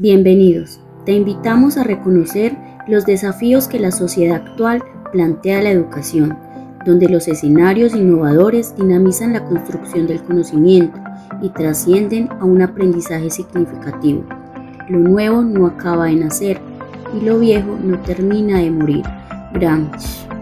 Bienvenidos. Te invitamos a reconocer los desafíos que la sociedad actual plantea a la educación, donde los escenarios innovadores dinamizan la construcción del conocimiento y trascienden a un aprendizaje significativo. Lo nuevo no acaba de nacer y lo viejo no termina de morir. Branch.